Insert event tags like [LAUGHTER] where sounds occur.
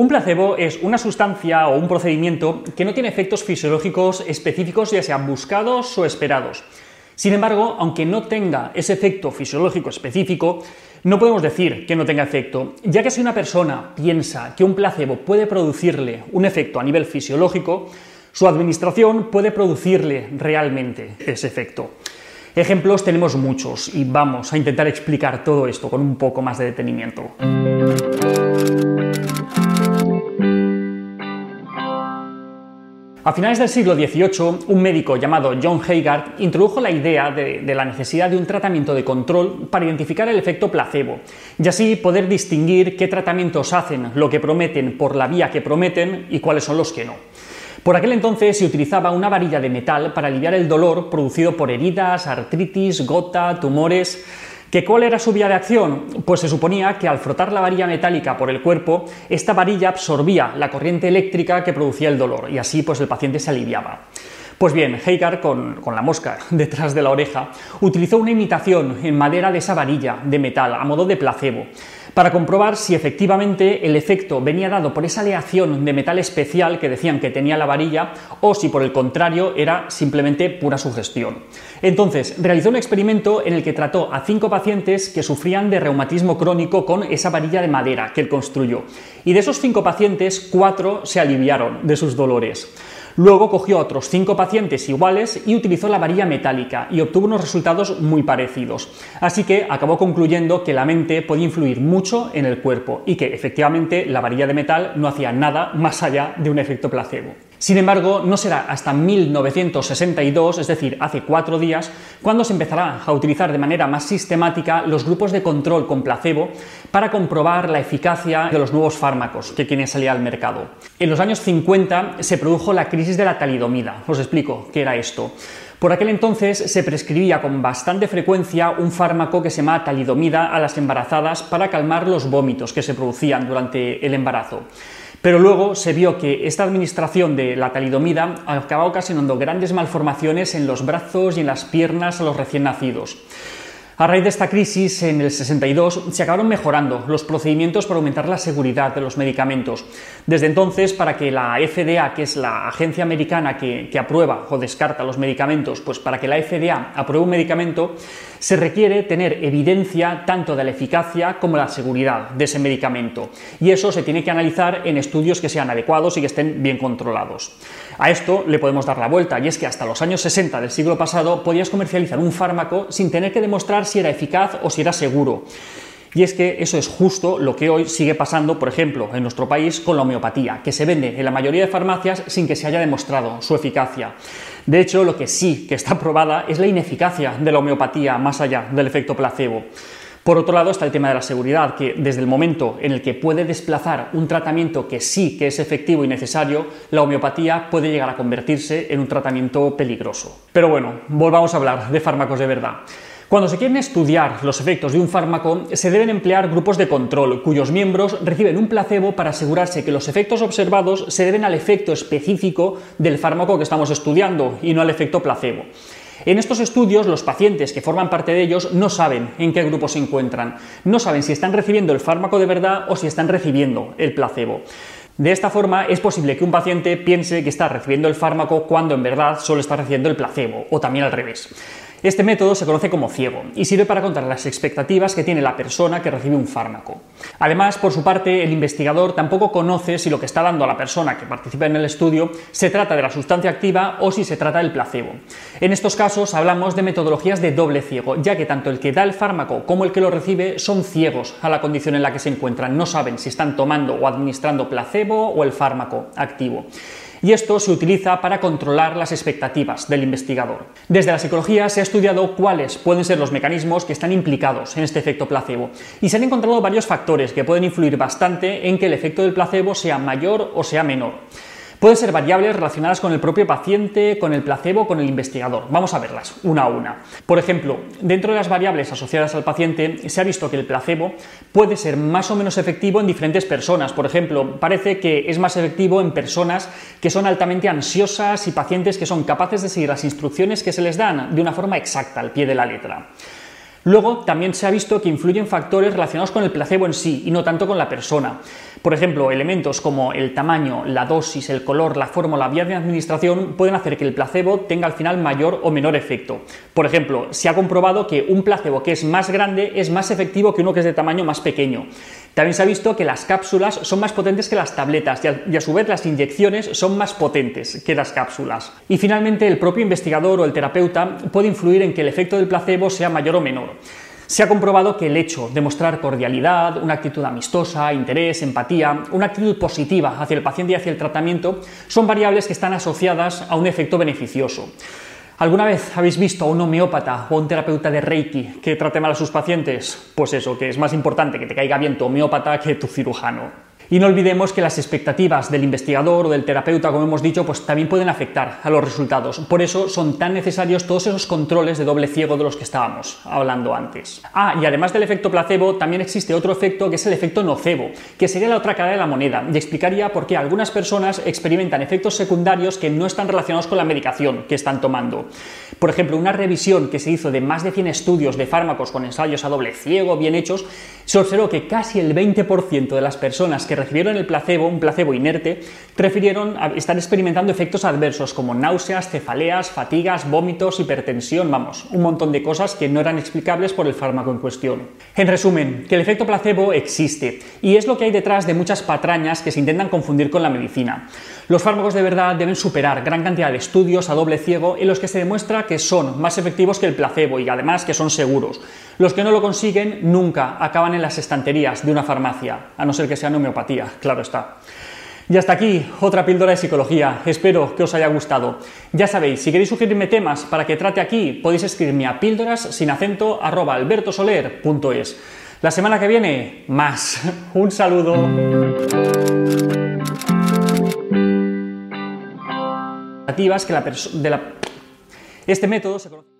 Un placebo es una sustancia o un procedimiento que no tiene efectos fisiológicos específicos ya sean buscados o esperados. Sin embargo, aunque no tenga ese efecto fisiológico específico, no podemos decir que no tenga efecto, ya que si una persona piensa que un placebo puede producirle un efecto a nivel fisiológico, su administración puede producirle realmente ese efecto. Ejemplos tenemos muchos y vamos a intentar explicar todo esto con un poco más de detenimiento. A finales del siglo XVIII, un médico llamado John Heygart introdujo la idea de, de, la necesidad de un tratamiento de control para identificar el efecto placebo y así poder distinguir qué tratamientos hacen lo que prometen por la vía que prometen y cuáles son los que no. Por aquel entonces se utilizaba una varilla de metal para aliviar el dolor producido por heridas, artritis, gota, tumores. ¿Que ¿Cuál era su vía de acción? Pues se suponía que al frotar la varilla metálica por el cuerpo, esta varilla absorbía la corriente eléctrica que producía el dolor y así pues el paciente se aliviaba. Pues bien, Heikar, con, con, la mosca [LAUGHS] detrás de la oreja, utilizó una imitación en madera de esa varilla de metal a modo de placebo para comprobar si efectivamente el efecto venía dado por esa aleación de metal especial que decían que tenía la varilla o si por el contrario era simplemente pura sugestión. Entonces, realizó un experimento en el que trató a cinco pacientes que sufrían de reumatismo crónico con esa varilla de madera que él construyó. Y de esos cinco pacientes, cuatro se aliviaron de sus dolores. Luego cogió a otros cinco pacientes iguales y utilizó la varilla metálica y obtuvo unos resultados muy parecidos. Así que acabó concluyendo que la mente podía influir mucho en el cuerpo y que efectivamente la varilla de metal no hacía nada más allá de un efecto placebo. Sin embargo, no será hasta 1962, es decir, hace cuatro días, cuando se empezará a utilizar de manera más sistemática los grupos de control con placebo para comprobar la eficacia de los nuevos fármacos que quieren salir al mercado. En los años 50 se produjo la crisis de la talidomida. Os explico qué era esto. Por aquel entonces se prescribía con bastante frecuencia un fármaco que se llama talidomida a las embarazadas para calmar los vómitos que se producían durante el embarazo. Pero luego se vio que esta administración de la talidomida acababa ocasionando grandes malformaciones en los brazos y en las piernas a los recién nacidos. A raíz de esta crisis, en el 62, se acabaron mejorando los procedimientos para aumentar la seguridad de los medicamentos. Desde entonces, para que la FDA, que es la agencia americana que, que aprueba o descarta los medicamentos, pues para que la FDA apruebe un medicamento, se requiere tener evidencia tanto de la eficacia como de la seguridad de ese medicamento. Y eso se tiene que analizar en estudios que sean adecuados y que estén bien controlados. A esto le podemos dar la vuelta, y es que hasta los años 60 del siglo pasado podías comercializar un fármaco sin tener que demostrar si era eficaz o si era seguro. Y es que eso es justo lo que hoy sigue pasando, por ejemplo, en nuestro país con la homeopatía, que se vende en la mayoría de farmacias sin que se haya demostrado su eficacia. De hecho, lo que sí que está probada es la ineficacia de la homeopatía más allá del efecto placebo. Por otro lado está el tema de la seguridad, que desde el momento en el que puede desplazar un tratamiento que sí que es efectivo y necesario, la homeopatía puede llegar a convertirse en un tratamiento peligroso. Pero bueno, volvamos a hablar de fármacos de verdad. Cuando se quieren estudiar los efectos de un fármaco, se deben emplear grupos de control, cuyos miembros reciben un placebo para asegurarse que los efectos observados se deben al efecto específico del fármaco que estamos estudiando y no al efecto placebo. En estos estudios, los pacientes que forman parte de ellos no saben en qué grupo se encuentran, no saben si están recibiendo el fármaco de verdad o si están recibiendo el placebo. De esta forma es posible que un paciente piense que está recibiendo el fármaco cuando en verdad solo está recibiendo el placebo, o también al revés. Este método se conoce como ciego y sirve para contar las expectativas que tiene la persona que recibe un fármaco. Además, por su parte, el investigador tampoco conoce si lo que está dando a la persona que participa en el estudio se trata de la sustancia activa o si se trata del placebo. En estos casos hablamos de metodologías de doble ciego, ya que tanto el que da el fármaco como el que lo recibe son ciegos a la condición en la que se encuentran, no saben si están tomando o administrando placebo o el fármaco activo y esto se utiliza para controlar las expectativas del investigador. Desde la psicología se ha estudiado cuáles pueden ser los mecanismos que están implicados en este efecto placebo y se han encontrado varios factores que pueden influir bastante en que el efecto del placebo sea mayor o sea menor. Pueden ser variables relacionadas con el propio paciente, con el placebo, con el investigador. Vamos a verlas una a una. Por ejemplo, dentro de las variables asociadas al paciente se ha visto que el placebo puede ser más o menos efectivo en diferentes personas. Por ejemplo, parece que es más efectivo en personas que son altamente ansiosas y pacientes que son capaces de seguir las instrucciones que se les dan de una forma exacta, al pie de la letra. Luego, también se ha visto que influyen factores relacionados con el placebo en sí y no tanto con la persona. Por ejemplo, elementos como el tamaño, la dosis, el color, la fórmula, vía de administración pueden hacer que el placebo tenga al final mayor o menor efecto. Por ejemplo, se ha comprobado que un placebo que es más grande es más efectivo que uno que es de tamaño más pequeño. También se ha visto que las cápsulas son más potentes que las tabletas y a, su vez las inyecciones son más potentes que las cápsulas. Y finalmente el propio investigador o el terapeuta puede influir en que el efecto del placebo sea mayor o menor. Se ha comprobado que el hecho de mostrar cordialidad, una actitud amistosa, interés, empatía, una actitud positiva hacia el paciente y hacia el tratamiento son variables que están asociadas a un efecto beneficioso. ¿Alguna vez habéis visto a un homeópata o un terapeuta de Reiki que trate mal a sus pacientes? Pues eso, que es más importante que te caiga bien tu homeópata que tu cirujano. Y no olvidemos que las expectativas del investigador o del terapeuta, como hemos dicho, pues también pueden afectar a los resultados. Por eso son tan necesarios todos esos controles de doble ciego de los que estábamos hablando antes. Ah, y además del efecto placebo, también existe otro efecto que es el efecto nocebo, que sería la otra cara de la moneda, y explicaría por qué algunas personas experimentan efectos secundarios que no están relacionados con la medicación que están tomando. Por ejemplo, una revisión que se hizo de más de 100 estudios de fármacos con ensayos a doble ciego bien hechos, se observó que casi el 20% de las personas que recibieron el placebo, un placebo inerte, refirieron a estar experimentando efectos adversos como náuseas, cefaleas, fatigas, vómitos, hipertensión, vamos, un montón de cosas que no eran explicables por el fármaco en cuestión. En resumen, que el efecto placebo existe y es lo que hay detrás de muchas patrañas que se intentan confundir con la medicina. Los fármacos de verdad deben superar gran cantidad de estudios a doble ciego en los que se demuestra que son más efectivos que el placebo y además que son seguros. Los que no lo consiguen nunca acaban en las estanterías de una farmacia, a no ser que sea homeopatía, claro está. Y hasta aquí otra píldora de psicología. Espero que os haya gustado. Ya sabéis, si queréis sugerirme temas para que trate aquí, podéis escribirme a píldoras sin acento arroba albertosoler.es. La semana que viene, más. Un saludo. que la de. Este método se conoce